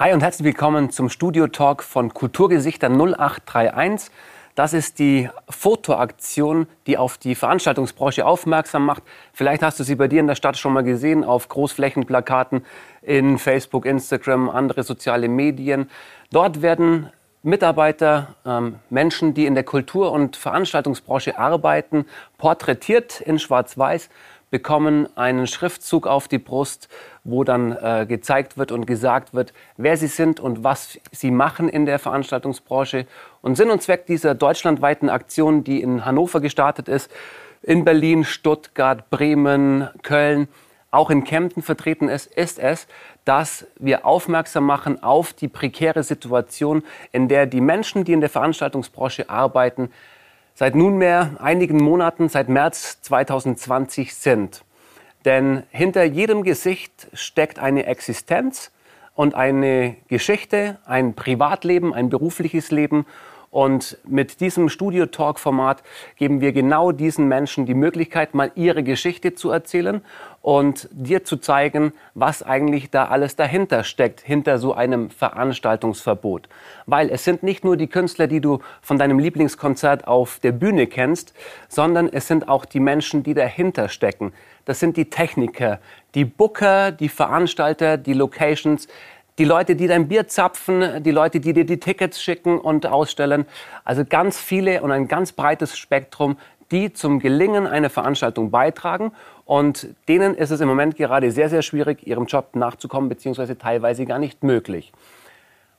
Hi und herzlich willkommen zum Studio-Talk von Kulturgesichter 0831. Das ist die Fotoaktion, die auf die Veranstaltungsbranche aufmerksam macht. Vielleicht hast du sie bei dir in der Stadt schon mal gesehen, auf Großflächenplakaten in Facebook, Instagram, andere soziale Medien. Dort werden Mitarbeiter, ähm, Menschen, die in der Kultur- und Veranstaltungsbranche arbeiten, porträtiert in Schwarz-Weiß bekommen einen Schriftzug auf die Brust, wo dann äh, gezeigt wird und gesagt wird, wer sie sind und was sie machen in der Veranstaltungsbranche. Und Sinn und Zweck dieser deutschlandweiten Aktion, die in Hannover gestartet ist, in Berlin, Stuttgart, Bremen, Köln, auch in Kempten vertreten ist, ist es, dass wir aufmerksam machen auf die prekäre Situation, in der die Menschen, die in der Veranstaltungsbranche arbeiten, seit nunmehr einigen Monaten, seit März 2020 sind. Denn hinter jedem Gesicht steckt eine Existenz und eine Geschichte, ein Privatleben, ein berufliches Leben. Und mit diesem Studio-Talk-Format geben wir genau diesen Menschen die Möglichkeit, mal ihre Geschichte zu erzählen und dir zu zeigen, was eigentlich da alles dahinter steckt, hinter so einem Veranstaltungsverbot. Weil es sind nicht nur die Künstler, die du von deinem Lieblingskonzert auf der Bühne kennst, sondern es sind auch die Menschen, die dahinter stecken. Das sind die Techniker, die Booker, die Veranstalter, die Locations, die Leute, die dein Bier zapfen, die Leute, die dir die Tickets schicken und ausstellen. Also ganz viele und ein ganz breites Spektrum, die zum Gelingen einer Veranstaltung beitragen. Und denen ist es im Moment gerade sehr, sehr schwierig, ihrem Job nachzukommen, beziehungsweise teilweise gar nicht möglich.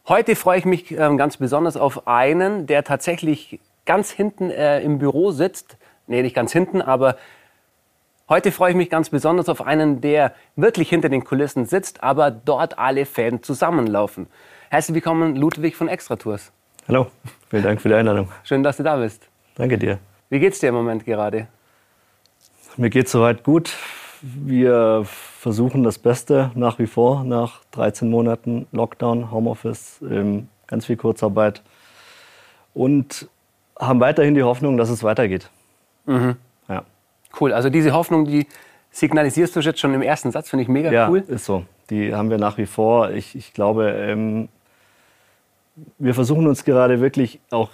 Heute freue ich mich äh, ganz besonders auf einen, der tatsächlich ganz hinten äh, im Büro sitzt. Nee, nicht ganz hinten, aber heute freue ich mich ganz besonders auf einen, der wirklich hinter den Kulissen sitzt, aber dort alle Fäden zusammenlaufen. Herzlich willkommen, Ludwig von Extratours. Hallo, vielen Dank für die Einladung. Schön, dass du da bist. Danke dir. Wie geht's dir im Moment gerade? Mir geht soweit gut. Wir versuchen das Beste nach wie vor nach 13 Monaten Lockdown, Homeoffice, ähm, ganz viel Kurzarbeit und haben weiterhin die Hoffnung, dass es weitergeht. Mhm. Cool. Also diese Hoffnung, die signalisierst du jetzt schon im ersten Satz, finde ich mega ja, cool. Ja, ist so. Die haben wir nach wie vor. Ich, ich glaube, ähm, wir versuchen uns gerade wirklich auch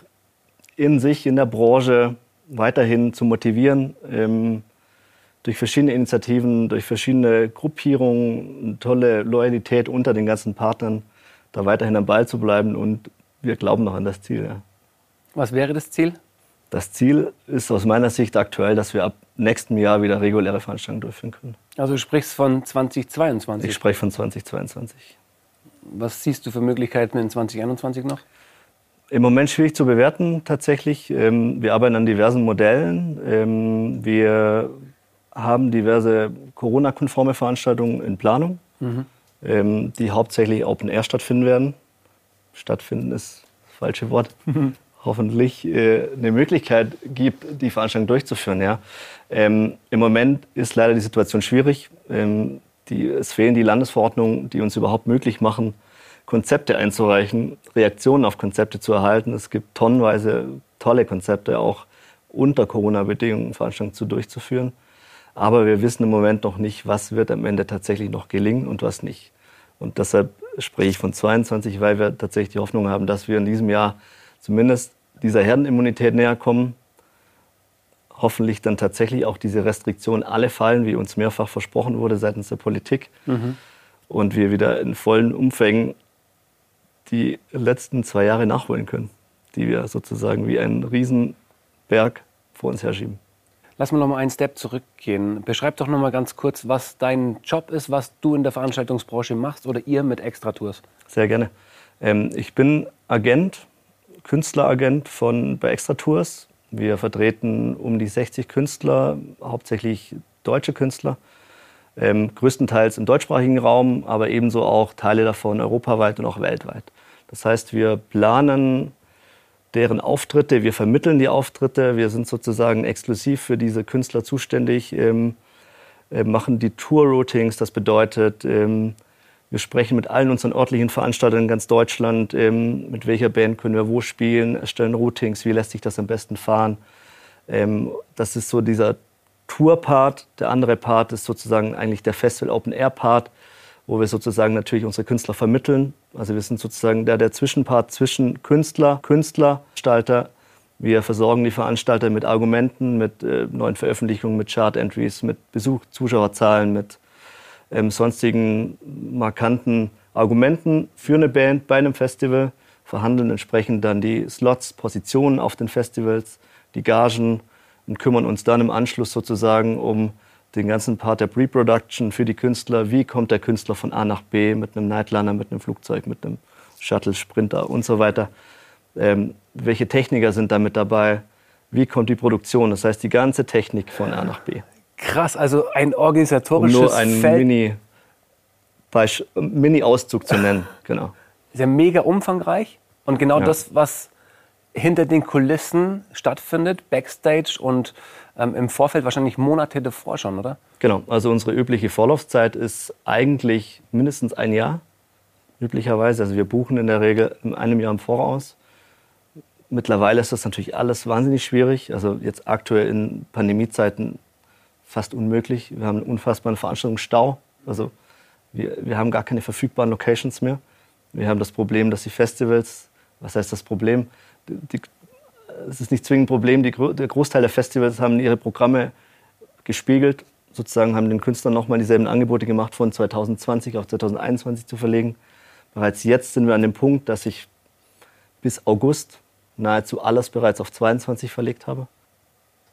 in sich, in der Branche weiterhin zu motivieren. Ähm, durch verschiedene Initiativen, durch verschiedene Gruppierungen, tolle Loyalität unter den ganzen Partnern, da weiterhin am Ball zu bleiben. Und wir glauben noch an das Ziel. Ja. Was wäre das Ziel? Das Ziel ist aus meiner Sicht aktuell, dass wir ab nächstem Jahr wieder reguläre Veranstaltungen durchführen können. Also du sprichst von 2022? Ich spreche von 2022. Was siehst du für Möglichkeiten in 2021 noch? Im Moment schwierig zu bewerten tatsächlich. Ähm, wir arbeiten an diversen Modellen. Ähm, wir haben diverse Corona-konforme Veranstaltungen in Planung, mhm. ähm, die hauptsächlich Open Air stattfinden werden. Stattfinden ist das falsche Wort. Hoffentlich äh, eine Möglichkeit gibt, die Veranstaltung durchzuführen. Ja. Ähm, Im Moment ist leider die Situation schwierig. Ähm, die, es fehlen die Landesverordnungen, die uns überhaupt möglich machen, Konzepte einzureichen, Reaktionen auf Konzepte zu erhalten. Es gibt tonnenweise tolle Konzepte, auch unter Corona-Bedingungen Veranstaltungen zu durchzuführen. Aber wir wissen im Moment noch nicht, was wird am Ende tatsächlich noch gelingen und was nicht. Und deshalb spreche ich von 22, weil wir tatsächlich die Hoffnung haben, dass wir in diesem Jahr zumindest dieser Herdenimmunität näher kommen. Hoffentlich dann tatsächlich auch diese Restriktionen alle fallen, wie uns mehrfach versprochen wurde seitens der Politik. Mhm. Und wir wieder in vollen Umfängen die letzten zwei Jahre nachholen können, die wir sozusagen wie einen Riesenberg vor uns herschieben. Lass mal noch mal einen Step zurückgehen. Beschreib doch noch mal ganz kurz, was dein Job ist, was du in der Veranstaltungsbranche machst oder ihr mit Extratours. Sehr gerne. Ähm, ich bin Agent, Künstleragent von bei Extratours. Wir vertreten um die 60 Künstler, hauptsächlich deutsche Künstler, ähm, größtenteils im deutschsprachigen Raum, aber ebenso auch Teile davon europaweit und auch weltweit. Das heißt, wir planen deren Auftritte. Wir vermitteln die Auftritte. Wir sind sozusagen exklusiv für diese Künstler zuständig, ähm, äh, machen die Tour-Routings. Das bedeutet, ähm, wir sprechen mit allen unseren örtlichen Veranstaltern in ganz Deutschland, ähm, mit welcher Band können wir wo spielen, erstellen Routings, wie lässt sich das am besten fahren. Ähm, das ist so dieser Tour-Part. Der andere Part ist sozusagen eigentlich der Festival-Open-Air-Part, wo wir sozusagen natürlich unsere Künstler vermitteln. Also wir sind sozusagen der, der Zwischenpart zwischen Künstler, Künstler, Gestalter. Wir versorgen die Veranstalter mit Argumenten, mit äh, neuen Veröffentlichungen, mit Chart-Entries, mit Besuch, Zuschauerzahlen, mit ähm, sonstigen markanten Argumenten für eine Band bei einem Festival, verhandeln entsprechend dann die Slots, Positionen auf den Festivals, die Gagen und kümmern uns dann im Anschluss sozusagen um den ganzen Part der Pre-Production für die Künstler. Wie kommt der Künstler von A nach B mit einem Nightliner, mit einem Flugzeug, mit einem Shuttle, Sprinter und so weiter? Ähm, welche Techniker sind da mit dabei? Wie kommt die Produktion? Das heißt, die ganze Technik von A nach B. Krass, also ein organisatorisches um nur ein Feld. Mini, Mini-Auszug zu nennen. Genau. Ist ja mega umfangreich und genau Ja. das, was hinter den Kulissen stattfindet, Backstage und ähm, im Vorfeld wahrscheinlich Monate davor schon, oder? Genau, also unsere übliche Vorlaufzeit ist eigentlich mindestens ein Jahr, üblicherweise. Also wir buchen in der Regel in einem Jahr im Voraus. Mittlerweile ist das natürlich alles wahnsinnig schwierig. Also jetzt aktuell in Pandemiezeiten fast unmöglich. Wir haben einen unfassbaren Veranstaltungsstau. Also wir, wir haben gar keine verfügbaren Locations mehr. Wir haben das Problem, dass die Festivals, was heißt das Problem? Die, es ist nicht zwingend ein Problem, die, der Großteil der Festivals haben ihre Programme gespiegelt, sozusagen haben den Künstlern nochmal dieselben Angebote gemacht, von 2020 auf 2021 zu verlegen. Bereits jetzt sind wir an dem Punkt, dass ich bis August nahezu alles bereits auf 22 verlegt habe.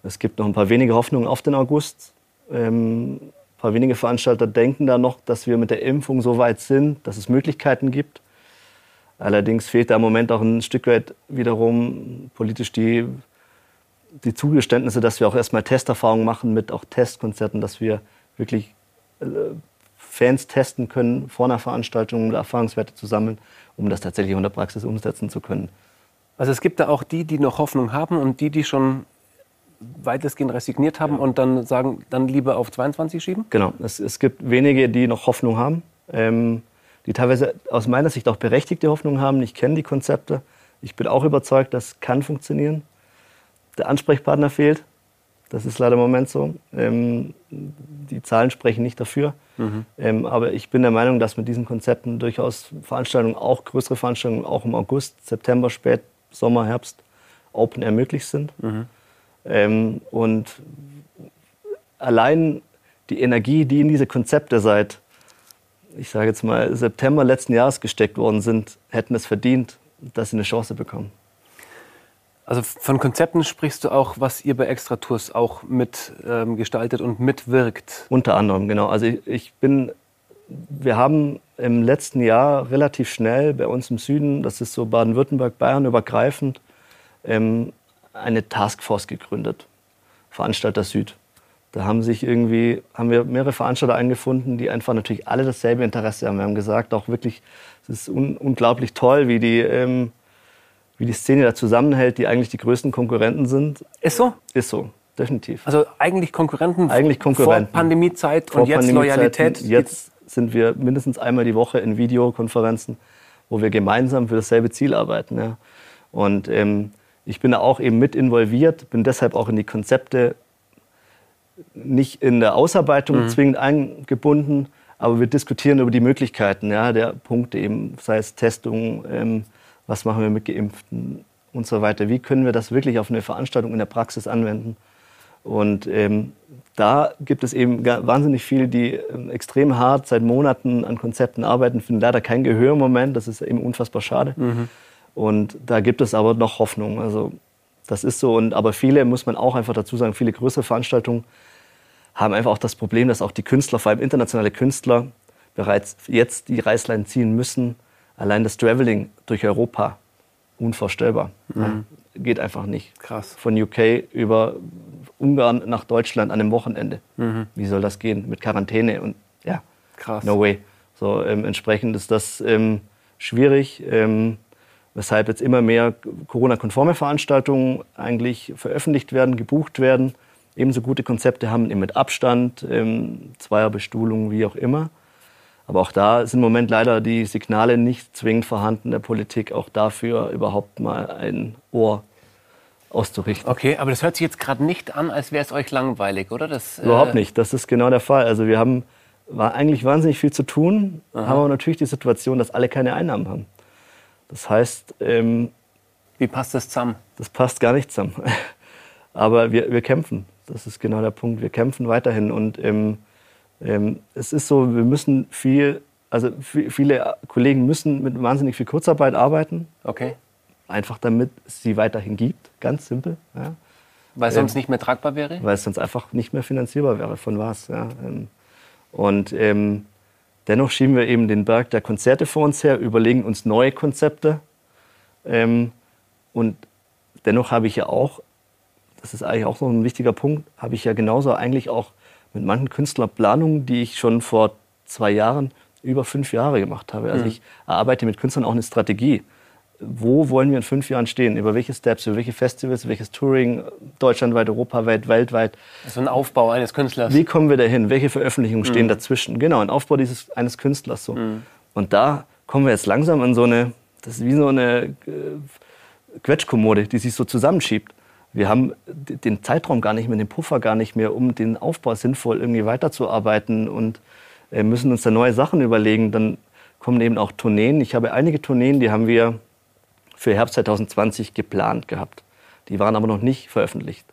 Es gibt noch ein paar wenige Hoffnungen auf den August. Ähm, ein paar wenige Veranstalter denken da noch, dass wir mit der Impfung so weit sind, dass es Möglichkeiten gibt. Allerdings fehlt da im Moment auch ein Stück weit wiederum politisch die, die Zugeständnisse, dass wir auch erstmal Testerfahrungen machen mit auch Testkonzerten, dass wir wirklich äh, Fans testen können vor einer Veranstaltung, um Erfahrungswerte zu sammeln, um das tatsächlich in der Praxis umsetzen zu können. Also es gibt da auch die, die noch Hoffnung haben und die, die schon weitestgehend resigniert haben und dann sagen, dann lieber auf 22 schieben? Genau, es, es gibt wenige, die noch Hoffnung haben, ähm, die teilweise aus meiner Sicht auch berechtigte Hoffnung haben. Ich kenne die Konzepte. Ich bin auch überzeugt, das kann funktionieren. Der Ansprechpartner fehlt. Das ist leider im Moment so. Ähm, die Zahlen sprechen nicht dafür. Ähm, aber ich bin der Meinung, dass mit diesen Konzepten durchaus Veranstaltungen, auch größere Veranstaltungen, auch im August, September, Spät, Sommer, Herbst, Open Air möglich sind. Ähm, und allein die Energie, die in diese Konzepte seit, ich sage jetzt mal, September letzten Jahres gesteckt worden sind, hätten es verdient, dass sie eine Chance bekommen. Also von Konzepten sprichst du auch, was ihr bei Extra Tours auch mit ähm, und mitwirkt. Unter anderem, genau. Also ich, ich bin, wir haben im letzten Jahr relativ schnell bei uns im Süden, das ist so Baden-Württemberg, Bayern übergreifend, ähm, eine Taskforce gegründet, Veranstalter Süd. Da haben sich irgendwie, haben wir mehrere Veranstalter eingefunden, die einfach natürlich alle dasselbe Interesse haben. Wir haben gesagt, auch wirklich, es ist un unglaublich toll, wie die, ähm, wie die Szene da zusammenhält, die eigentlich die größten Konkurrenten sind. Ist so? Ist so, definitiv. Also eigentlich Konkurrenten, Eigentlich Konkurrenten. vor Pandemiezeit Vor und jetzt Pandemiezeiten. Loyalität. Jetzt sind wir mindestens einmal die Woche in Videokonferenzen, wo wir gemeinsam für dasselbe Ziel arbeiten. Ja. Und ähm, ich bin da auch eben mit involviert, bin deshalb auch in die Konzepte nicht in der Ausarbeitung zwingend eingebunden, aber wir diskutieren über die Möglichkeiten ja, der Punkte eben, sei es Testung, ähm, was machen wir mit Geimpften und so weiter. Wie können wir das wirklich auf eine Veranstaltung in der Praxis anwenden? Und ähm, da gibt es eben wahnsinnig viele, die ähm, extrem hart seit Monaten an Konzepten arbeiten, finden leider kein Gehör im Moment. Das ist eben unfassbar schade. Und da gibt es aber noch Hoffnung. Also das ist so. Und, aber viele, muss man auch einfach dazu sagen, viele größere Veranstaltungen haben einfach auch das Problem, dass auch die Künstler, vor allem internationale Künstler, bereits jetzt die Reißleine ziehen müssen. Allein das Traveling durch Europa, unvorstellbar. Ja, geht einfach nicht. Krass. Von UK über Ungarn nach Deutschland an einem Wochenende. Wie soll das gehen? Mit Quarantäne und ja, Krass. no way. So, ähm, entsprechend ist das ähm, schwierig, ähm, weshalb jetzt immer mehr Corona-konforme Veranstaltungen eigentlich veröffentlicht werden, gebucht werden, ebenso gute Konzepte haben, eben mit Abstand, ähm, Zweierbestuhlung, wie auch immer. Aber auch da sind im Moment leider die Signale nicht zwingend vorhanden der Politik, auch dafür überhaupt mal ein Ohr auszurichten. Okay, aber das hört sich jetzt gerade nicht an, als wäre es euch langweilig, oder? Das, äh, Überhaupt nicht. Das ist genau der Fall. Also wir haben war eigentlich wahnsinnig viel zu tun, Aha. haben aber natürlich die Situation, dass alle keine Einnahmen haben. Das heißt. Ähm, Wie passt das zusammen? Das passt gar nicht zusammen. aber wir, wir kämpfen. Das ist genau der Punkt. Wir kämpfen weiterhin. Und ähm, ähm, es ist so, wir müssen viel, also viele Kollegen müssen mit wahnsinnig viel Kurzarbeit arbeiten. Okay. Einfach damit es sie weiterhin gibt. Ganz simpel. Ja. Weil es sonst ähm, nicht mehr tragbar wäre? Weil es sonst einfach nicht mehr finanzierbar wäre. Von was? Ja. Ähm, und ähm, dennoch schieben wir eben den Berg der Konzerte vor uns her, überlegen uns neue Konzepte. Ähm, und dennoch habe ich ja auch, das ist eigentlich auch so ein wichtiger Punkt, habe ich ja genauso eigentlich auch mit manchen Künstlern Planungen, die ich schon vor zwei Jahren über fünf Jahre gemacht habe. Also mhm. ich erarbeite mit Künstlern auch eine Strategie wo wollen wir in fünf Jahren stehen? Über welche Steps, über welche Festivals, welches Touring, deutschlandweit, europaweit, weltweit? Also ein Aufbau eines Künstlers. Wie kommen wir dahin? Welche Veröffentlichungen stehen mhm. dazwischen? Genau, ein Aufbau dieses, eines Künstlers. So. Mhm. Und da kommen wir jetzt langsam an so eine, das ist wie so eine äh, Quetschkommode, die sich so zusammenschiebt. Wir haben den Zeitraum gar nicht mehr, den Puffer gar nicht mehr, um den Aufbau sinnvoll irgendwie weiterzuarbeiten und äh, müssen uns da neue Sachen überlegen. Dann kommen eben auch Tourneen. Ich habe einige Tourneen, die haben wir für Herbst 2020 geplant gehabt. Die waren aber noch nicht veröffentlicht.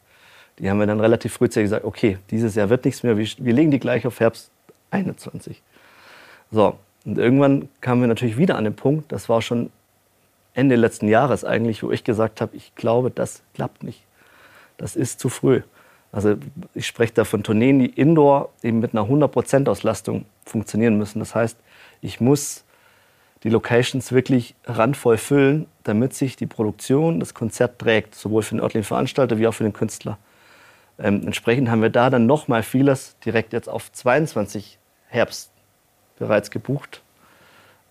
Die haben wir dann relativ frühzeitig gesagt, okay, dieses Jahr wird nichts mehr, wir, legen die gleich auf Herbst 21. So, und irgendwann kamen wir natürlich wieder an den Punkt, das war schon Ende letzten Jahres eigentlich, wo ich gesagt habe, ich glaube, das klappt nicht. Das ist zu früh. Also ich spreche da von Tourneen, die indoor eben mit einer 100% Auslastung funktionieren müssen. Das heißt, ich muss die Locations wirklich randvoll füllen, damit sich die Produktion, das Konzert trägt, sowohl für den örtlichen Veranstalter wie auch für den Künstler. Ähm, entsprechend haben wir da dann noch mal vieles direkt jetzt auf 22 Herbst bereits gebucht.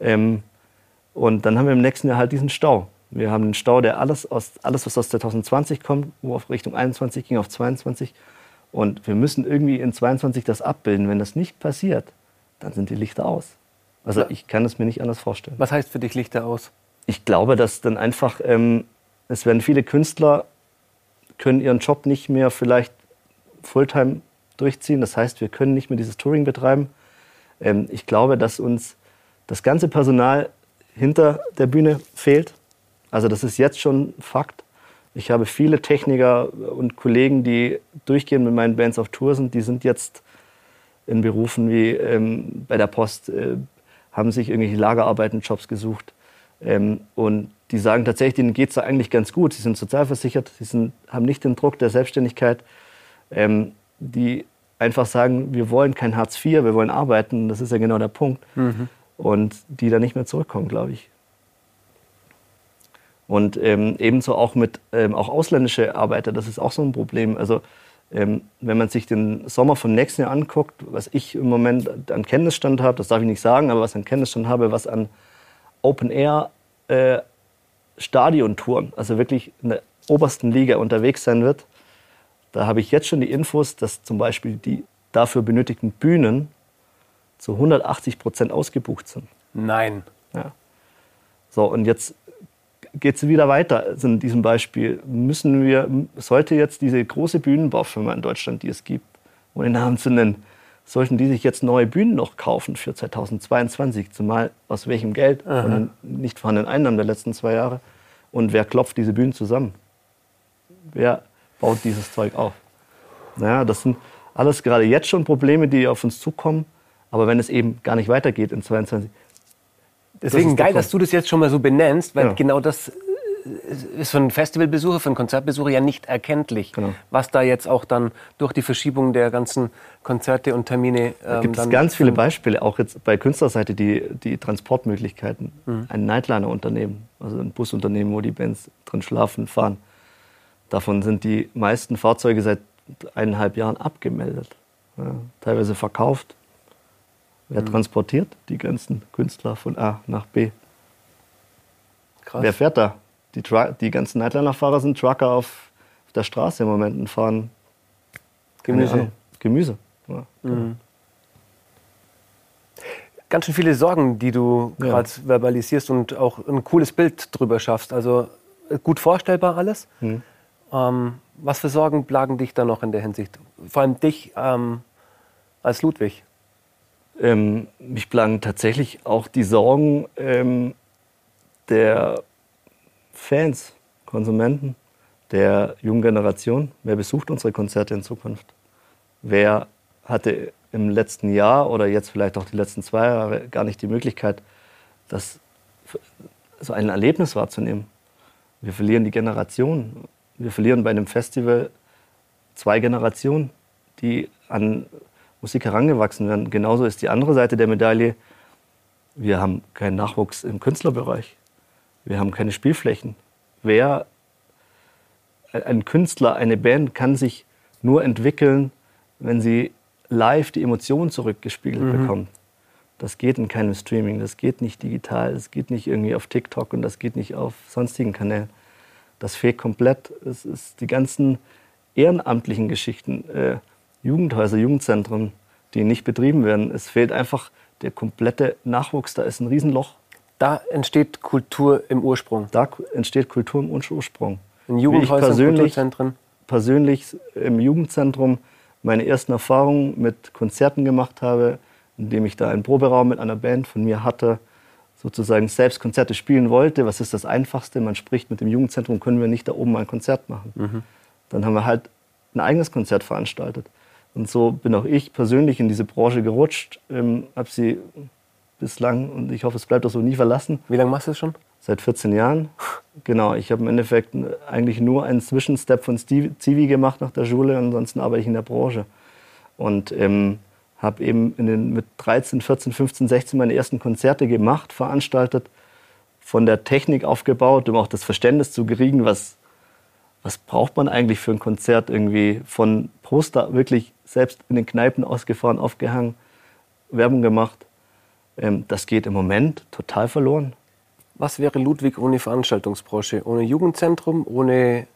Ähm, und dann haben wir im nächsten Jahr halt diesen Stau. Wir haben einen Stau, der alles, aus, alles was aus 2020 kommt, wo auf Richtung 21 ging, auf 22. Und wir müssen irgendwie in 22 das abbilden. Wenn das nicht passiert, dann sind die Lichter aus. Also ich kann es mir nicht anders vorstellen. Was heißt für dich Lichter aus? Ich glaube, dass dann einfach, ähm, es werden viele Künstler, können ihren Job nicht mehr vielleicht Fulltime durchziehen. Das heißt, wir können nicht mehr dieses Touring betreiben. Ähm, ich glaube, dass uns das ganze Personal hinter der Bühne fehlt. Also das ist jetzt schon Fakt. Ich habe viele Techniker und Kollegen, die durchgehend mit meinen Bands auf Tour sind. Die sind jetzt in Berufen wie ähm, bei der Post, äh, haben sich irgendwelche Lagerarbeitenjobs gesucht. Ähm, und die sagen tatsächlich, denen geht es da eigentlich ganz gut. Sie sind sozialversichert, sie sind, haben nicht den Druck der Selbstständigkeit. Ähm, die einfach sagen, wir wollen kein Hartz IV, wir wollen arbeiten. Das ist ja genau der Punkt. Mhm. Und die da nicht mehr zurückkommen, glaube ich. Und ähm, ebenso auch mit ähm, auch ausländische Arbeiter, das ist auch so ein Problem. Also ähm, wenn man sich den Sommer vom nächsten Jahr anguckt, was ich im Moment an Kenntnisstand habe, das darf ich nicht sagen, aber was an Kenntnisstand habe, was an Open Air äh, Stadiontouren, also wirklich in der obersten Liga unterwegs sein wird, da habe ich jetzt schon die Infos, dass zum Beispiel die dafür benötigten Bühnen zu 180 Prozent ausgebucht sind. Nein. Ja. So, und jetzt geht es wieder weiter. Also in diesem Beispiel müssen wir, sollte jetzt diese große Bühnenbaufirma in Deutschland, die es gibt, ohne Namen zu nennen, sollten die sich jetzt neue Bühnen noch kaufen für 2022, zumal aus welchem Geld Aha. von den nicht vorhandenen Einnahmen der letzten zwei Jahre und wer klopft diese Bühnen zusammen? Wer baut dieses Zeug auf? Naja, das sind alles gerade jetzt schon Probleme, die auf uns zukommen. Aber wenn es eben gar nicht weitergeht in 2022, Deswegen geil, dass du das jetzt schon mal so benennst, weil ja. genau das ist für einen Festivalbesucher, für einen Konzertbesucher ja nicht erkenntlich, genau. was da jetzt auch dann durch die Verschiebung der ganzen Konzerte und Termine. Ähm, da gibt es ganz viele Beispiele, auch jetzt bei Künstlerseite, die, die Transportmöglichkeiten. Mhm. Ein Nightliner-Unternehmen, also ein Busunternehmen, wo die Bands drin schlafen, fahren. Davon sind die meisten Fahrzeuge seit eineinhalb Jahren abgemeldet, ja, teilweise verkauft. Wer mhm. transportiert die ganzen Künstler von A nach B? Krass. Wer fährt da? Die, die ganzen Nightliner-Fahrer sind Trucker auf, der Straße im Moment und fahren Gemüse. Gemüse. Ja, genau. mhm. Ganz schön viele Sorgen, die du gerade ja. verbalisierst und auch ein cooles Bild drüber schaffst. Also äh, gut vorstellbar alles. Mhm. Ähm, was für Sorgen plagen dich da noch in der Hinsicht? Vor allem dich ähm, als Ludwig. Ähm, mich plagen tatsächlich auch die Sorgen ähm, der Fans, Konsumenten, der jungen Generation. Wer besucht unsere Konzerte in Zukunft? Wer hatte im letzten Jahr oder jetzt vielleicht auch die letzten zwei Jahre gar nicht die Möglichkeit, das so ein Erlebnis wahrzunehmen? Wir verlieren die Generation. Wir verlieren bei einem Festival zwei Generationen, die an Musik herangewachsen werden. Genauso ist die andere Seite der Medaille. Wir haben keinen Nachwuchs im Künstlerbereich. Wir haben keine Spielflächen. Wer, ein Künstler, eine Band kann sich nur entwickeln, wenn sie live die Emotionen zurückgespiegelt mhm. bekommt. Das geht in keinem Streaming, das geht nicht digital, das geht nicht irgendwie auf TikTok und das geht nicht auf sonstigen Kanälen. Das fehlt komplett. Es ist die ganzen ehrenamtlichen Geschichten, äh, Jugendhäuser, Jugendzentren, die nicht betrieben werden. Es fehlt einfach der komplette Nachwuchs. Da ist ein Riesenloch. Da entsteht Kultur im Ursprung. Da entsteht Kultur im Ursprung. In Jugendhäusern, persönlich, Kulturzentren. Persönlich im Jugendzentrum meine ersten Erfahrungen mit Konzerten gemacht habe, indem ich da einen Proberaum mit einer Band von mir hatte, sozusagen selbst Konzerte spielen wollte. Was ist das Einfachste? Man spricht mit dem Jugendzentrum, können wir nicht da oben mal ein Konzert machen. Mhm. Dann haben wir halt ein eigenes Konzert veranstaltet. Und so bin auch ich persönlich in diese Branche gerutscht, ähm, habe sie bislang und ich hoffe, es bleibt auch so nie verlassen. Wie lange machst du das schon? Seit 14 Jahren. Genau, ich habe im Endeffekt eigentlich nur einen Zwischenstep von Zivi gemacht nach der Schule, ansonsten arbeite ich in der Branche. Und ähm, habe eben den, mit 13, 14, 15, 16 meine ersten Konzerte gemacht, veranstaltet, von der Technik aufgebaut, um auch das Verständnis zu kriegen, was, was braucht man eigentlich für ein Konzert irgendwie, von Poster wirklich selbst in den Kneipen ausgefahren, aufgehangen, Werbung gemacht. Ähm, das geht im Moment total verloren. Was wäre Ludwig ohne Veranstaltungsbranche? Ohne Jugendzentrum, ohne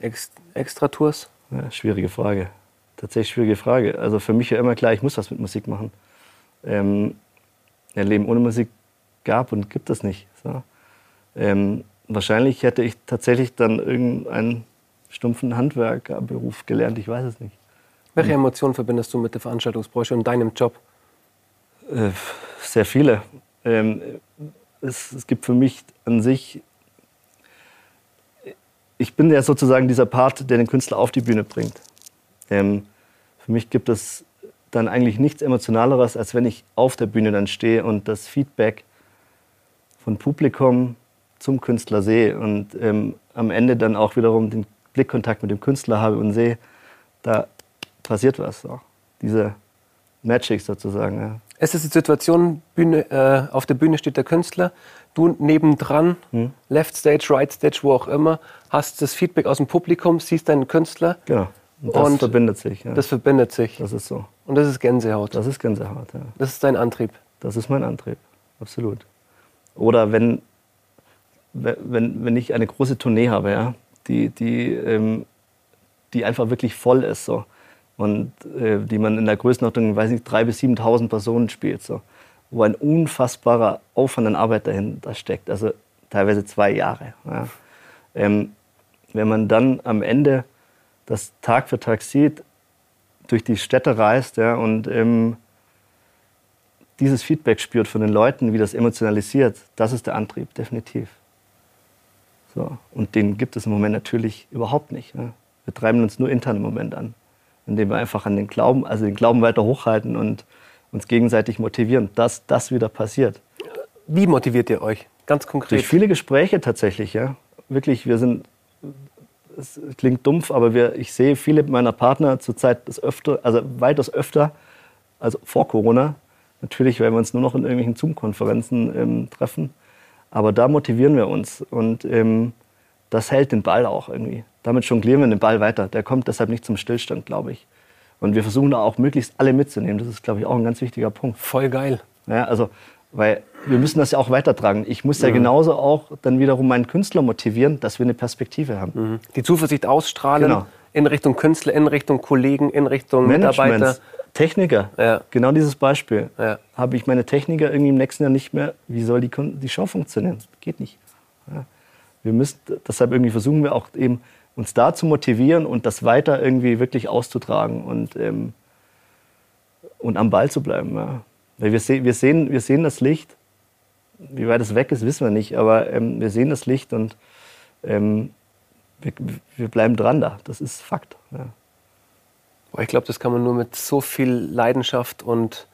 Ex Extratours? Ja, schwierige Frage tatsächlich schwierige Frage. Also für mich ja immer klar, ich muss was mit Musik machen. Ähm, ein Leben ohne Musik gab und gibt es nicht. So. Ähm, wahrscheinlich hätte ich tatsächlich dann irgendeinen stumpfen Handwerkerberuf gelernt, ich weiß es nicht. Welche Emotionen verbindest du mit der Veranstaltungsbranche und deinem Job? Äh, sehr viele. Ähm, es, gibt für mich an sich ich bin ja sozusagen dieser Part, der den Künstler auf die Bühne bringt. Ähm, für mich gibt es dann eigentlich nichts Emotionaleres, als wenn ich auf der Bühne dann stehe und das Feedback von Publikum zum Künstler sehe und ähm, am Ende dann auch wiederum den Blickkontakt mit dem Künstler habe und sehe, da passiert was. Auch. Diese Magic sozusagen. Ja. Es ist die Situation, Bühne, äh, auf der Bühne steht der Künstler, du nebendran, hm. Left Stage, Right Stage, wo auch immer, hast das Feedback aus dem Publikum, siehst deinen Künstler. Genau. Und das und verbindet sich. Ja. Das verbindet sich. Das ist so. Und das ist Gänsehaut. Das ist Gänsehaut, ja. Das ist dein Antrieb. Das ist mein Antrieb, absolut. Oder wenn, wenn, wenn ich eine große Tournee habe, ja, die, die, ähm, die einfach wirklich voll ist so, und äh, die man in der Größenordnung, weiß nicht, 3.000 bis 7.000 Personen spielt, so, wo ein unfassbarer Aufwand an Arbeit dahinter steckt, also teilweise zwei Jahre. Ja. Ähm, wenn man dann am Ende das Tag für Tag sieht, durch die Städte reist ja, und ähm, dieses Feedback spürt von den Leuten, wie das emotionalisiert, das ist der Antrieb, definitiv. So. Und den gibt es im Moment natürlich überhaupt nicht. Ja. Wir treiben uns nur intern im Moment an, indem wir einfach an den Glauben, also den Glauben weiter hochhalten und uns gegenseitig motivieren, dass das wieder passiert. Wie motiviert ihr euch? Ganz konkret. Durch viele Gespräche tatsächlich, ja. Wirklich, wir sind es klingt dumpf, aber wir, ich sehe viele meiner Partner zurzeit das öfter, also weitaus öfter, also vor Corona. Natürlich, weil wir uns nur noch in irgendwelchen Zoom-Konferenzen ähm, treffen. Aber da motivieren wir uns und ähm, das hält den Ball auch irgendwie. Damit jonglieren wir den Ball weiter. Der kommt deshalb nicht zum Stillstand, glaube ich. Und wir versuchen da auch möglichst alle mitzunehmen. Das ist, glaube ich, auch ein ganz wichtiger Punkt. Voll geil. Ja, also weil wir müssen das ja auch weitertragen. Ich muss ja mhm. genauso auch dann wiederum meinen Künstler motivieren, dass wir eine Perspektive haben. Mhm. Die Zuversicht ausstrahlen genau. in Richtung Künstler, in Richtung Kollegen, in Richtung Mitarbeiter. Techniker, ja. genau dieses Beispiel. Ja. Habe ich meine Techniker irgendwie im nächsten Jahr nicht mehr, wie soll die, die Show funktionieren? Geht nicht. Ja. Wir müssen, deshalb irgendwie versuchen wir auch eben, uns da zu motivieren und das weiter irgendwie wirklich auszutragen. Und ähm, und am Ball zu bleiben. Ja. Weil wir, se wir, sehen, wir sehen das Licht. Wie weit es weg ist, wissen wir nicht. Aber ähm, wir sehen das Licht und ähm, wir, wir, bleiben dran da. Das ist Fakt. Ja. Ich glaube, das kann man nur mit so viel Leidenschaft und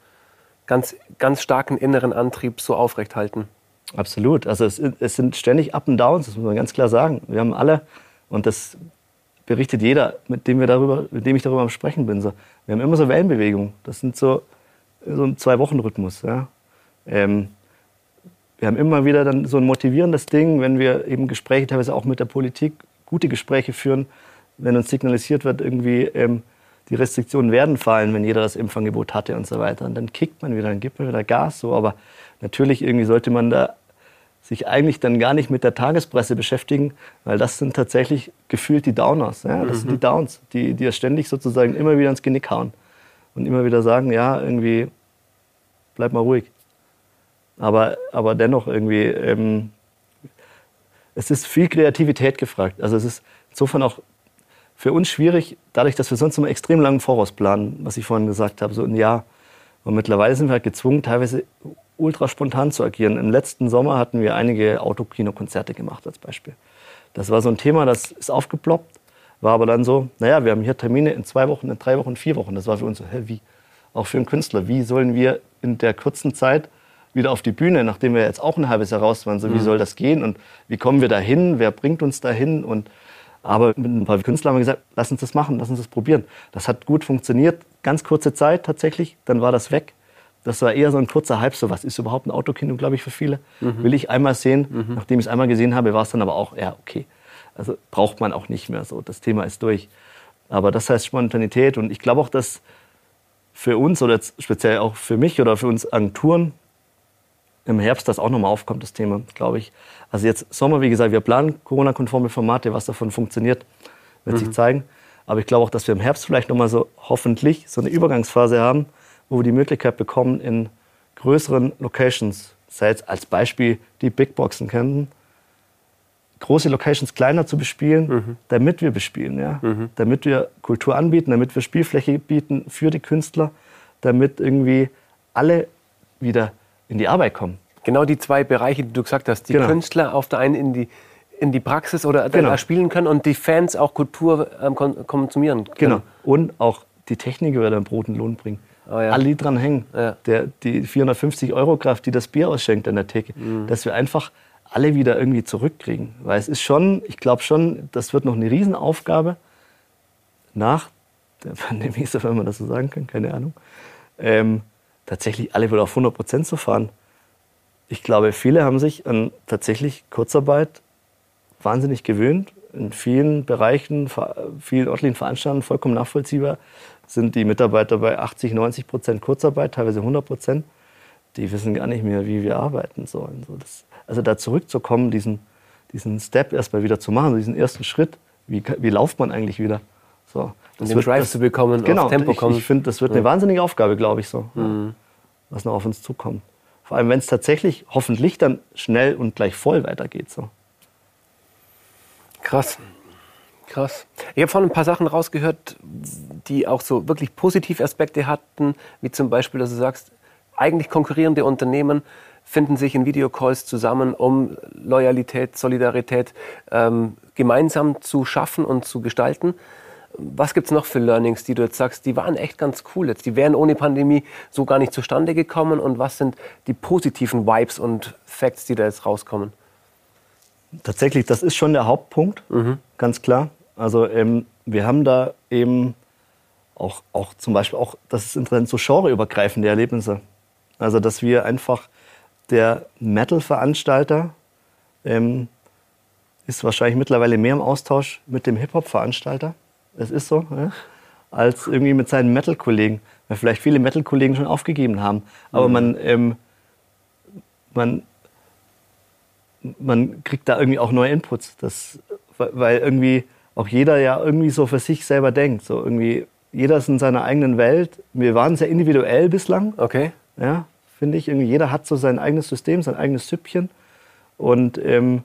ganz, ganz starken inneren Antrieb so aufrechthalten. Absolut. Also es, es sind ständig Up und Downs, das muss man ganz klar sagen. Wir haben alle, und das berichtet jeder, mit dem, wir darüber, mit dem ich darüber am Sprechen bin. So. Wir haben immer so Wellenbewegungen. Das sind so, so ein Zwei-Wochen-Rhythmus. Ja. Ähm, wir haben immer wieder dann so ein motivierendes Ding, wenn wir eben Gespräche teilweise auch mit der Politik, gute Gespräche führen, wenn uns signalisiert wird, irgendwie ähm, die Restriktionen werden fallen, wenn jeder das Impfangebot hatte und so weiter. Und dann kickt man wieder, dann gibt man wieder Gas. So. Aber natürlich irgendwie sollte man da sich eigentlich dann gar nicht mit der Tagespresse beschäftigen, weil das sind tatsächlich gefühlt die Downers. Ja? Das mhm. sind die Downs, die, die ja ständig sozusagen immer wieder ins Genick hauen und immer wieder sagen, ja, irgendwie bleib mal ruhig. Aber, aber dennoch irgendwie, ähm, es ist viel Kreativität gefragt. Also es ist insofern auch für uns schwierig, dadurch, dass wir sonst immer extrem langen Voraus planen, was ich vorhin gesagt habe, so ein Jahr. Und mittlerweile sind wir halt gezwungen, teilweise ultra spontan zu agieren. Im letzten Sommer hatten wir einige Autokinokonzerte gemacht als Beispiel. Das war so ein Thema, das ist aufgeploppt, war aber dann so, naja, wir haben hier Termine in zwei Wochen, in drei Wochen, in vier Wochen. Das war für uns so, hä, wie? Auch für einen Künstler, wie sollen wir in der kurzen Zeit wieder auf die Bühne, nachdem wir jetzt auch ein halbes Jahr raus waren, so, wie mhm. soll das gehen und wie kommen wir da hin, wer bringt uns da hin und aber mit ein paar Künstlern haben wir gesagt, lass uns das machen, lass uns das probieren. Das hat gut funktioniert, ganz kurze Zeit tatsächlich, dann war das weg. Das war eher so ein kurzer Hype, so was ist überhaupt ein Autokino, glaube ich, für viele. Mhm. Will ich einmal sehen. Mhm. Nachdem ich es einmal gesehen habe, war es dann aber auch, ja, okay. Also braucht man auch nicht mehr so. Das Thema ist durch. Aber das heißt Spontanität. Und ich glaube auch, dass für uns oder speziell auch für mich oder für uns Agenturen im Herbst das auch nochmal aufkommt, das Thema, glaube ich. Also jetzt Sommer, wie gesagt, wir planen Corona-konforme Formate, was davon funktioniert, wird mhm. sich zeigen. Aber ich glaube auch, dass wir im Herbst vielleicht nochmal so hoffentlich so eine Übergangsphase haben, wo wir die Möglichkeit bekommen, in größeren Locations, sei es als Beispiel die Big Boxen kennen, große Locations kleiner zu bespielen, mhm. damit wir bespielen, ja? Mhm. damit wir Kultur anbieten, damit wir Spielfläche bieten für die Künstler, damit irgendwie alle wieder in die Arbeit kommen. Genau die zwei Bereiche, die du gesagt hast. Die genau. Künstler auf der einen in die, in die Praxis oder genau. spielen können und die Fans auch Kultur ähm, konsumieren können. Genau. Und auch die Techniker werden Brot und Lohn bringen. Oh ja. Alle, die dran hängen. Ja. Der, die 450 Euro Kraft, die das Bier ausschenkt an der Theke. Mhm. Dass wir einfach alle wieder irgendwie zurückkriegen. Weil es ist schon, ich glaube schon, das wird noch eine Riesenaufgabe nach der Pandemie, sofern man das so sagen kann, keine Ahnung. Ähm, tatsächlich alle wieder auf 100 Prozent zu fahren. Ich glaube, viele haben sich an tatsächlich Kurzarbeit wahnsinnig gewöhnt. In vielen Bereichen, vielen örtlichen Veranstaltungen vollkommen nachvollziehbar sind die Mitarbeiter bei 80, 90 Prozent Kurzarbeit, teilweise 100 Prozent. Die wissen gar nicht mehr, wie wir arbeiten sollen. Also da zurückzukommen, diesen, diesen Step erstmal wieder zu machen, diesen ersten Schritt, wie, wie lauft man eigentlich wieder? So, das den wird, Drive das, zu bekommen, genau, auf Tempo ich, kommen. Ich finde, das wird eine wahnsinnige Aufgabe, glaube ich, so, mhm. was noch auf uns zukommt. Vor allem, wenn es tatsächlich hoffentlich dann schnell und gleich voll weitergeht. So. Krass. Krass. Ich habe vorhin ein paar Sachen rausgehört, die auch so wirklich positive Aspekte hatten, wie zum Beispiel, dass du sagst, eigentlich konkurrierende Unternehmen finden sich in Videocalls zusammen, um Loyalität, Solidarität ähm, gemeinsam zu schaffen und zu gestalten. Was gibt es noch für Learnings, die du jetzt sagst, die waren echt ganz cool jetzt, die wären ohne Pandemie so gar nicht zustande gekommen und was sind die positiven Vibes und Facts, die da jetzt rauskommen? Tatsächlich, das ist schon der Hauptpunkt, mhm. ganz klar. Also ähm, wir haben da eben auch, auch zum Beispiel auch, das ist interessant, so genreübergreifende Erlebnisse. Also dass wir einfach der Metal-Veranstalter ähm, ist wahrscheinlich mittlerweile mehr im Austausch mit dem Hip-Hop-Veranstalter. Es ist so, ja? als irgendwie mit seinen Metal-Kollegen. Weil vielleicht viele Metal-Kollegen schon aufgegeben haben. Aber mhm. man, ähm, man man kriegt da irgendwie auch neue Inputs. Das, weil irgendwie auch jeder ja irgendwie so für sich selber denkt. So irgendwie, jeder ist in seiner eigenen Welt. Wir waren sehr individuell bislang. Okay. Ja, finde ich. Irgendwie jeder hat so sein eigenes System, sein eigenes Süppchen. Und, ähm,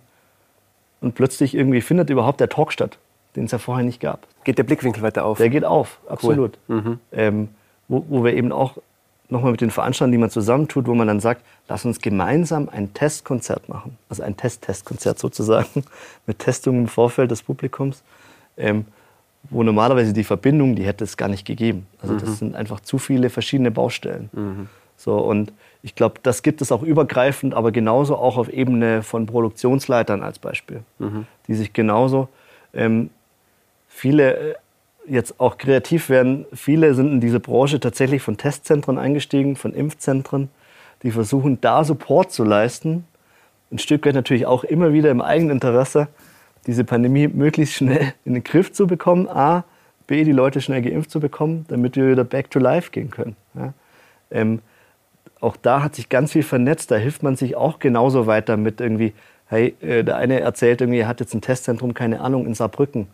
und plötzlich irgendwie findet überhaupt der Talk statt, den es ja vorher nicht gab. Geht der Blickwinkel weiter auf? Der geht auf, absolut. Cool. Mhm. Ähm, wo, wo wir eben auch nochmal mit den Veranstaltern, die man zusammentut, wo man dann sagt, lass uns gemeinsam ein Testkonzert machen. Also ein Test-Testkonzert sozusagen, mit Testungen im Vorfeld des Publikums, ähm, wo normalerweise die Verbindung, die hätte es gar nicht gegeben. Also das mhm. sind einfach zu viele verschiedene Baustellen. Mhm. So, und ich glaube, das gibt es auch übergreifend, aber genauso auch auf Ebene von Produktionsleitern als Beispiel, mhm. die sich genauso ähm, viele äh, jetzt auch kreativ werden. Viele sind in diese Branche tatsächlich von Testzentren eingestiegen, von Impfzentren, die versuchen, da Support zu leisten. Ein Stück weit natürlich auch immer wieder im eigenen Interesse, diese Pandemie möglichst schnell in den Griff zu bekommen. A, B, die Leute schnell geimpft zu bekommen, damit wir wieder back to life gehen können. Ja? Ähm, auch da hat sich ganz viel vernetzt. Da hilft man sich auch genauso weiter mit irgendwie, hey, äh, der eine erzählt irgendwie, er hat jetzt ein Testzentrum, keine Ahnung, in Saarbrücken.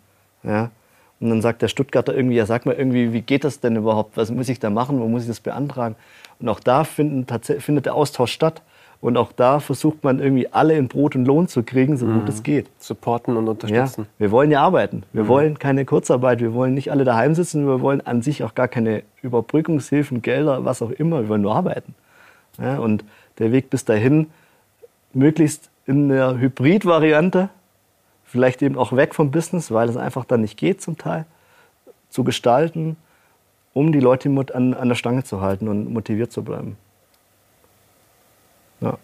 Ja? Und dann sagt der Stuttgarter irgendwie, ja, sag mal irgendwie, wie geht das denn überhaupt? Was muss ich da machen? Wo muss ich das beantragen? Und auch da finden, findet der Austausch statt. Und auch da versucht man irgendwie alle in Brot und Lohn zu kriegen, so gut mhm. es geht. Supporten und unterstützen. Ja, wir wollen ja arbeiten. Wir mhm. wollen keine Kurzarbeit. Wir wollen nicht alle daheim sitzen. Wir wollen an sich auch gar keine Überbrückungshilfen, Gelder, was auch immer. Wir wollen nur arbeiten. Ja, und der Weg bis dahin, möglichst in der Hybrid-Variante, vielleicht eben auch weg vom Business, weil es einfach dann nicht geht zum Teil, zu gestalten, um die Leute an, an der Stange zu halten und motiviert zu bleiben. Ja.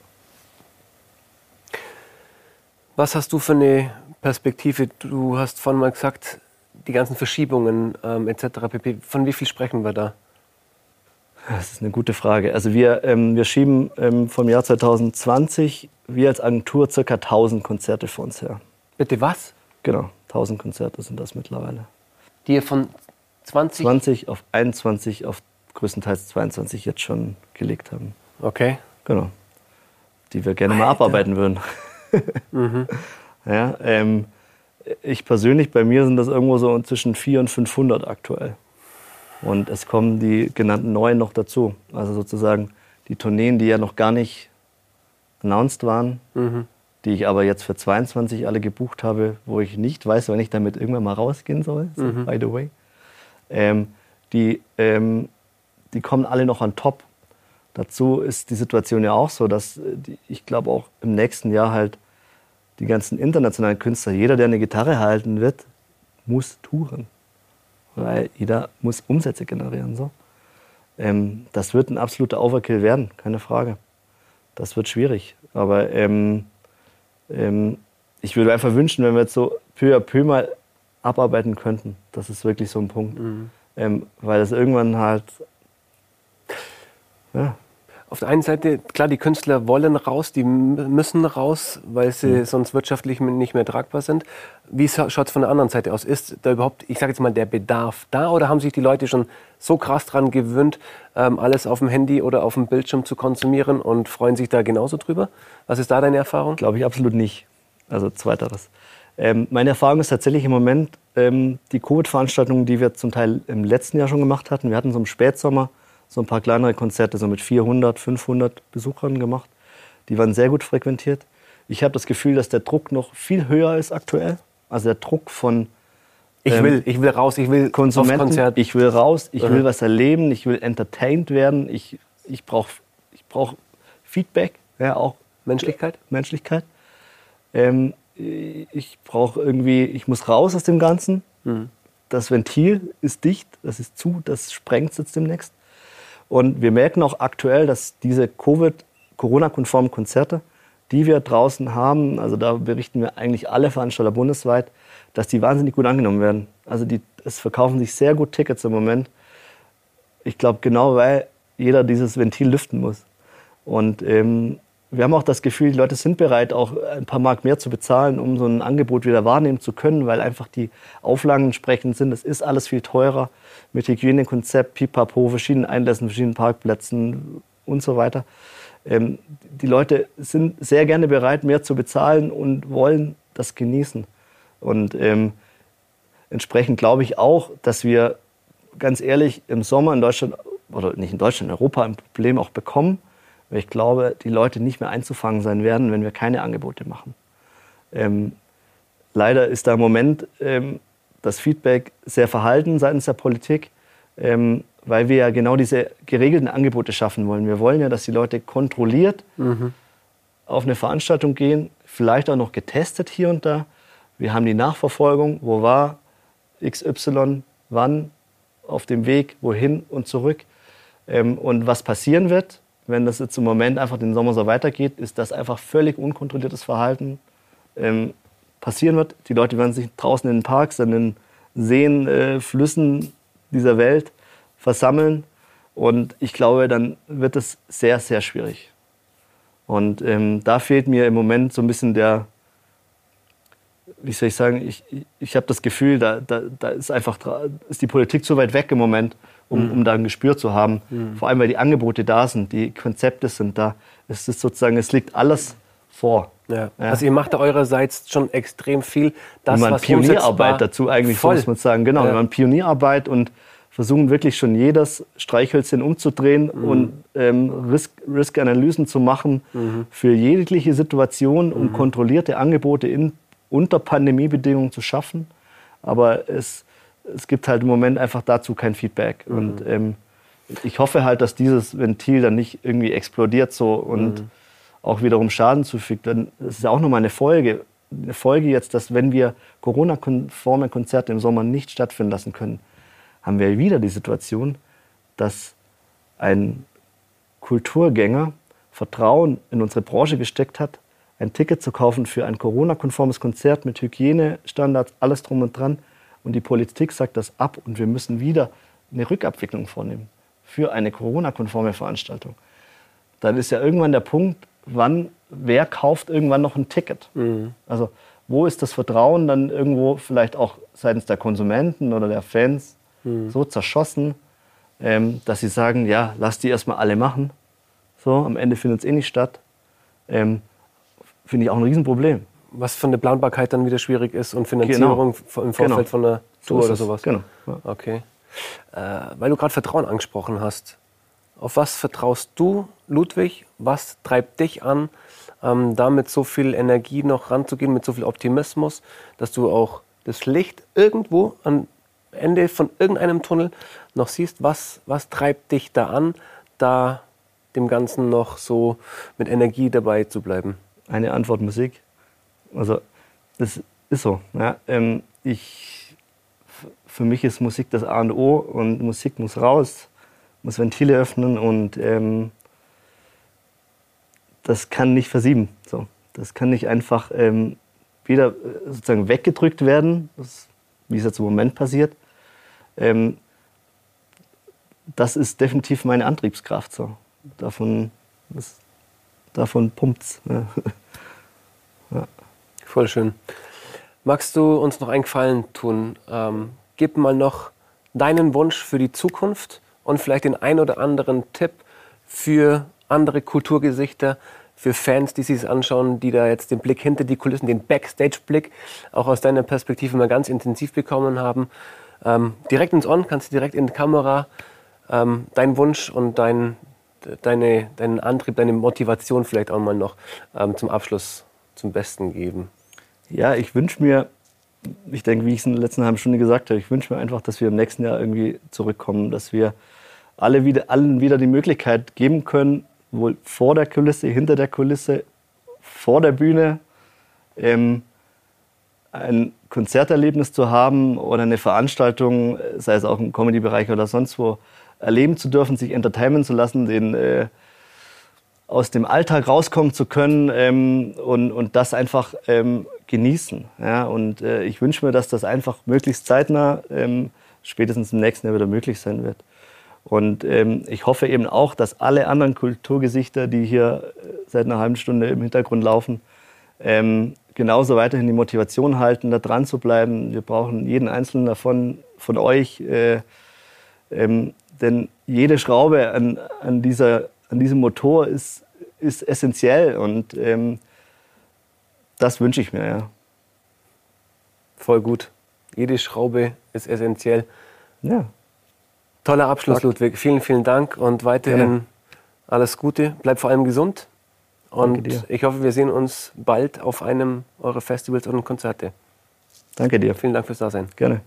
Was hast du für eine Perspektive? Du hast vorhin mal gesagt, die ganzen Verschiebungen ähm, etc. pp. Von wie viel sprechen wir da? Das ist eine gute Frage. Also wir, ähm, wir schieben ähm, vom Jahr 2020, wir als Agentur, ca. 1000 Konzerte vor uns her. Bitte was? Genau, 1000 Konzerte sind das mittlerweile. Die ihr von 20? 20 auf 21, auf größtenteils 22 jetzt schon gelegt haben. Okay. Genau. Die wir gerne Alter. mal abarbeiten würden. mhm. ja, ähm, ich persönlich, bei mir sind das irgendwo so zwischen 400 und 500 aktuell. Und es kommen die genannten neuen noch dazu. Also sozusagen die Tourneen, die ja noch gar nicht announced waren, mhm die ich aber jetzt für 22 alle gebucht habe, wo ich nicht weiß, wann ich damit irgendwann mal rausgehen soll, so, mhm. by the way. Ähm, die, ähm, die kommen alle noch an top. Dazu ist die Situation ja auch so, dass äh, die, ich glaube auch im nächsten Jahr halt die ganzen internationalen Künstler, jeder, der eine Gitarre halten wird, muss touren. Weil jeder muss Umsätze generieren. So. Ähm, das wird ein absoluter Overkill werden, keine Frage. Das wird schwierig. Aber ähm, ähm, ich würde einfach wünschen, wenn wir jetzt so peu à peu mal abarbeiten könnten. Das ist wirklich so ein Punkt. Mhm. Ähm, weil das irgendwann halt. Ja. Auf der einen Seite, klar, die Künstler wollen raus, die müssen raus, weil sie mhm. sonst wirtschaftlich nicht mehr tragbar sind. Wie schaut es von der anderen Seite aus? Ist da überhaupt, ich sage jetzt mal, der Bedarf da oder haben sich die Leute schon so krass daran gewöhnt, ähm, alles auf dem Handy oder auf dem Bildschirm zu konsumieren und freuen sich da genauso drüber? Was ist da deine Erfahrung? Glaube ich absolut nicht. Also zweiteres. Ähm, meine Erfahrung ist tatsächlich im Moment ähm, die Covid-Veranstaltungen, die wir zum Teil im letzten Jahr schon gemacht hatten. Wir hatten so im Spätsommer so ein paar kleinere Konzerte, so mit 400, 500 Besuchern gemacht. Die waren sehr gut frequentiert. Ich habe das Gefühl, dass der Druck noch viel höher ist aktuell. Also der Druck von ich will, ähm, ich will raus, ich will Konsumenten. Ich will raus, ich mhm. will was erleben, ich will entertained werden, ich, ich brauche ich brauch Feedback, ja, auch Menschlichkeit. Menschlichkeit. Ähm, ich brauche irgendwie, ich muss raus aus dem Ganzen. Mhm. Das Ventil ist dicht, das ist zu, das sprengt jetzt demnächst. Und wir merken auch aktuell, dass diese Covid, Corona-konformen Konzerte, die wir draußen haben, also da berichten wir eigentlich alle Veranstalter bundesweit, dass die wahnsinnig gut angenommen werden. Also die, es verkaufen sich sehr gut Tickets im Moment. Ich glaube genau, weil jeder dieses Ventil lüften muss. Und ähm, wir haben auch das Gefühl, die Leute sind bereit, auch ein paar Mark mehr zu bezahlen, um so ein Angebot wieder wahrnehmen zu können, weil einfach die Auflagen entsprechend sind. Es ist alles viel teurer mit Hygienekonzept, Pipapo, verschiedenen Einlässen, verschiedenen Parkplätzen und so weiter. Ähm, die Leute sind sehr gerne bereit, mehr zu bezahlen und wollen das genießen. Und ähm, entsprechend glaube ich auch, dass wir ganz ehrlich im Sommer in Deutschland, oder nicht in Deutschland, in Europa ein Problem auch bekommen weil ich glaube, die Leute nicht mehr einzufangen sein werden, wenn wir keine Angebote machen. Ähm, leider ist da im Moment ähm, das Feedback sehr verhalten seitens der Politik, ähm, weil wir ja genau diese geregelten Angebote schaffen wollen. Wir wollen ja, dass die Leute kontrolliert Mhm. auf eine Veranstaltung gehen, vielleicht auch noch getestet hier und da. Wir haben die Nachverfolgung, wo war XY, wann, auf dem Weg, wohin und zurück. Ähm, und was passieren wird, wenn das jetzt im Moment einfach den Sommer so weitergeht, ist, dass einfach völlig unkontrolliertes Verhalten ähm, passieren wird. Die Leute werden sich draußen in den Parks, an den Seen, äh, Flüssen dieser Welt versammeln. Und ich glaube, dann wird es sehr, sehr schwierig. Und ähm, da fehlt mir im Moment so ein bisschen der, wie soll ich sagen, ich, ich, habe das Gefühl, da, da, da ist einfach ist die Politik zu weit weg im Moment, um, um da ein Gespür zu haben. Vor allem, weil die Angebote da sind, die Konzepte sind da. Es ist sozusagen, es liegt alles vor. Ja. Ja. Also ihr macht da eurerseits schon extrem viel. Das, man was Pionierarbeit dazu eigentlich, Voll. muss man sagen. Genau, Ja. wir machen Pionierarbeit und versuchen wirklich schon jedes Streichhölzchen umzudrehen Mhm. und ähm, Risk- Risk-Analysen zu machen Mhm. für jegliche Situation, um kontrollierte Angebote in, unter Pandemiebedingungen zu schaffen. Aber es, es gibt halt im Moment einfach dazu kein Feedback. Mhm. Und ähm, ich hoffe halt, dass dieses Ventil dann nicht irgendwie explodiert so und Mhm. auch wiederum Schaden zufügt. Denn es ist ja auch nochmal eine Folge. Eine Folge jetzt, dass wenn wir Corona-konforme Konzerte im Sommer nicht stattfinden lassen können, haben wir wieder die Situation, dass ein Kulturgänger Vertrauen in unsere Branche gesteckt hat, ein Ticket zu kaufen für ein Corona-konformes Konzert mit Hygienestandards, alles drum und dran. Und die Politik sagt das ab und wir müssen wieder eine Rückabwicklung vornehmen für eine Corona-konforme Veranstaltung. Dann ist ja irgendwann der Punkt, wann, wer kauft irgendwann noch ein Ticket? Also wo ist das Vertrauen dann irgendwo vielleicht auch seitens der Konsumenten oder der Fans so zerschossen, ähm, dass sie sagen, ja, lass die erstmal alle machen. So, am Ende findet es eh nicht statt. Ähm, Finde ich auch ein Riesenproblem. Was von der Planbarkeit dann wieder schwierig ist und Finanzierung Genau. im Vorfeld Genau. von der So Tour ist oder sowas. Genau. Ja. Okay. Äh, weil du gerade Vertrauen angesprochen hast. Auf was vertraust du, Ludwig? Was treibt dich an, ähm, da mit so viel Energie noch ranzugehen, mit so viel Optimismus, dass du auch das Licht irgendwo am Ende von irgendeinem Tunnel noch siehst? Was, was treibt dich da an, da dem Ganzen noch so mit Energie dabei zu bleiben? Eine Antwort Musik. Also, das ist so. Ja. Ähm, ich, für mich ist Musik das A und O und Musik muss raus, muss Ventile öffnen und ähm, das kann nicht versieben. So. Das kann nicht einfach ähm, wieder äh, sozusagen weggedrückt werden, das, wie es jetzt im Moment passiert. Ähm, das ist definitiv meine Antriebskraft. So. Davon, das, davon pumpt's. Ja. Voll schön. Magst du uns noch einen Gefallen tun? Ähm, gib mal noch deinen Wunsch für die Zukunft und vielleicht den ein oder anderen Tipp für andere Kulturgesichter, für Fans, die sich anschauen, die da jetzt den Blick hinter die Kulissen, den Backstage-Blick auch aus deiner Perspektive mal ganz intensiv bekommen haben. Ähm, direkt ins On, kannst du direkt in die Kamera ähm, deinen Wunsch und dein, deine, deinen Antrieb, deine Motivation vielleicht auch mal noch ähm, zum Abschluss zum Besten geben. Ja, ich wünsche mir, ich denke, wie ich es in der letzten halben Stunde gesagt habe, ich wünsche mir einfach, dass wir im nächsten Jahr irgendwie zurückkommen, dass wir alle wieder, allen wieder die Möglichkeit geben können, wohl vor der Kulisse, hinter der Kulisse, vor der Bühne, ähm, ein Konzerterlebnis zu haben oder eine Veranstaltung, sei es auch im Comedy-Bereich oder sonst wo, erleben zu dürfen, sich entertainen zu lassen, den äh, aus dem Alltag rauskommen zu können ähm, und, und das einfach ähm, genießen. Ja? Und äh, ich wünsche mir, dass das einfach möglichst zeitnah, ähm, spätestens im nächsten Jahr wieder möglich sein wird. Und ähm, ich hoffe eben auch, dass alle anderen Kulturgesichter, die hier äh, seit einer halben Stunde im Hintergrund laufen, ähm, genauso weiterhin die Motivation halten, da dran zu bleiben. Wir brauchen jeden einzelnen davon, von euch, äh, ähm, denn jede Schraube an, an, dieser, an diesem Motor ist, ist essentiell und ähm, das wünsche ich mir, ja. Voll gut. Jede Schraube ist essentiell. ja. Toller Abschluss, Fakt. Ludwig. Vielen, vielen Dank und weiterhin Gerne. alles Gute. Bleib vor allem gesund. Danke Und dir. ich hoffe, wir sehen uns bald auf einem eurer Festivals und Konzerte. Danke dir. Vielen Dank fürs Dasein. Gerne.